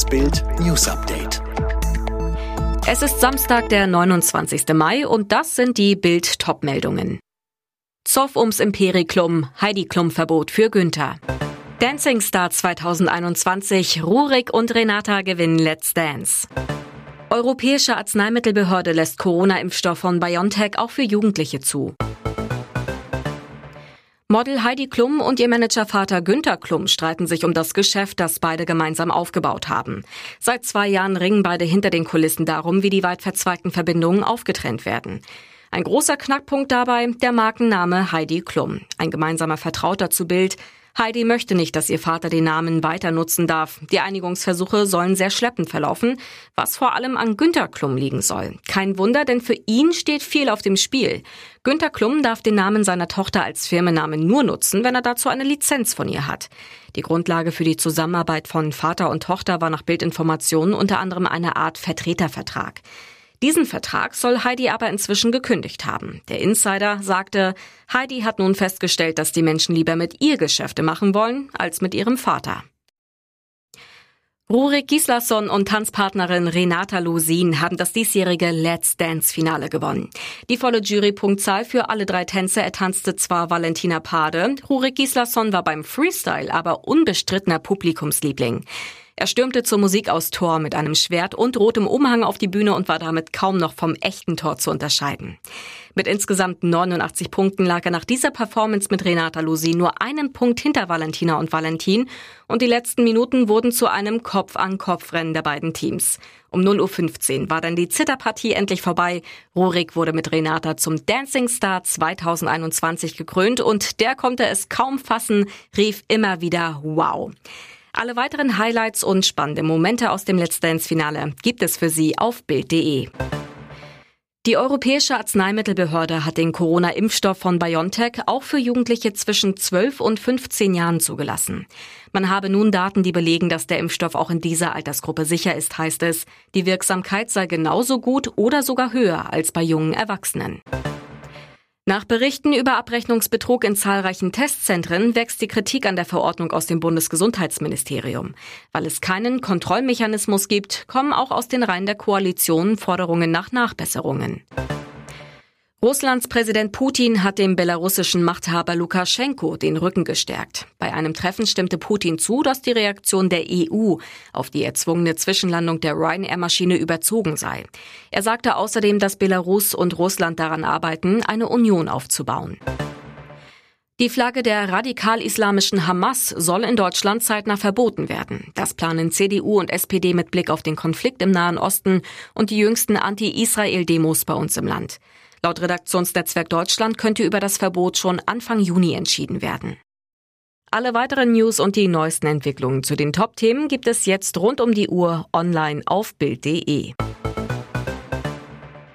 Das Bild News Update. Es ist Samstag, der 29. Mai und das sind die Bild Topmeldungen. Zoff ums Imperiklum, Heidi Klum Verbot für Günther. Dancing Star 2021, Rurik und Renata gewinnen Let's Dance. Europäische Arzneimittelbehörde lässt Corona-Impfstoff von BioNTech auch für Jugendliche zu. Model Heidi Klum und ihr Managervater Günther Klum streiten sich um das Geschäft, das beide gemeinsam aufgebaut haben. Seit zwei Jahren ringen beide hinter den Kulissen darum, wie die weit verzweigten Verbindungen aufgetrennt werden. Ein großer Knackpunkt dabei der Markenname Heidi Klum. Ein gemeinsamer Vertrauter zu Bild Heidi möchte nicht, dass ihr Vater den Namen weiter nutzen darf. Die Einigungsversuche sollen sehr schleppend verlaufen, was vor allem an Günter Klum liegen soll. Kein Wunder, denn für ihn steht viel auf dem Spiel. Günter Klum darf den Namen seiner Tochter als Firmennamen nur nutzen, wenn er dazu eine Lizenz von ihr hat. Die Grundlage für die Zusammenarbeit von Vater und Tochter war nach Bildinformationen unter anderem eine Art Vertretervertrag. Diesen Vertrag soll Heidi aber inzwischen gekündigt haben. Der Insider sagte, Heidi hat nun festgestellt, dass die Menschen lieber mit ihr Geschäfte machen wollen als mit ihrem Vater. Rurik Gislason und Tanzpartnerin Renata Lusin haben das diesjährige Let's Dance Finale gewonnen. Die volle Jurypunktzahl für alle drei Tänze ertanzte zwar Valentina Pade, Rurik Gislason war beim Freestyle aber unbestrittener Publikumsliebling. Er stürmte zur Musik aus Tor mit einem Schwert und rotem Umhang auf die Bühne und war damit kaum noch vom echten Tor zu unterscheiden. Mit insgesamt 89 Punkten lag er nach dieser Performance mit Renata Lusi nur einen Punkt hinter Valentina und Valentin und die letzten Minuten wurden zu einem Kopf-an-Kopf-Rennen der beiden Teams. Um 0.15 Uhr war dann die Zitterpartie endlich vorbei. Rurik wurde mit Renata zum Dancing Star 2021 gekrönt und der konnte es kaum fassen, rief immer wieder Wow. Alle weiteren Highlights und spannende Momente aus dem Let's Dance Finale gibt es für Sie auf Bild.de. Die Europäische Arzneimittelbehörde hat den Corona-Impfstoff von BioNTech auch für Jugendliche zwischen 12 und 15 Jahren zugelassen. Man habe nun Daten, die belegen, dass der Impfstoff auch in dieser Altersgruppe sicher ist, heißt es. Die Wirksamkeit sei genauso gut oder sogar höher als bei jungen Erwachsenen. Nach Berichten über Abrechnungsbetrug in zahlreichen Testzentren wächst die Kritik an der Verordnung aus dem Bundesgesundheitsministerium. Weil es keinen Kontrollmechanismus gibt, kommen auch aus den Reihen der Koalition Forderungen nach Nachbesserungen. Russlands Präsident Putin hat dem belarussischen Machthaber Lukaschenko den Rücken gestärkt. Bei einem Treffen stimmte Putin zu, dass die Reaktion der EU auf die erzwungene Zwischenlandung der Ryanair-Maschine überzogen sei. Er sagte außerdem, dass Belarus und Russland daran arbeiten, eine Union aufzubauen. Die Flagge der radikal-islamischen Hamas soll in Deutschland zeitnah verboten werden. Das planen CDU und SPD mit Blick auf den Konflikt im Nahen Osten und die jüngsten Anti-Israel-Demos bei uns im Land. Laut Redaktionsnetzwerk Deutschland könnte über das Verbot schon Anfang Juni entschieden werden. Alle weiteren News und die neuesten Entwicklungen zu den Top-Themen gibt es jetzt rund um die Uhr online auf Bild.de.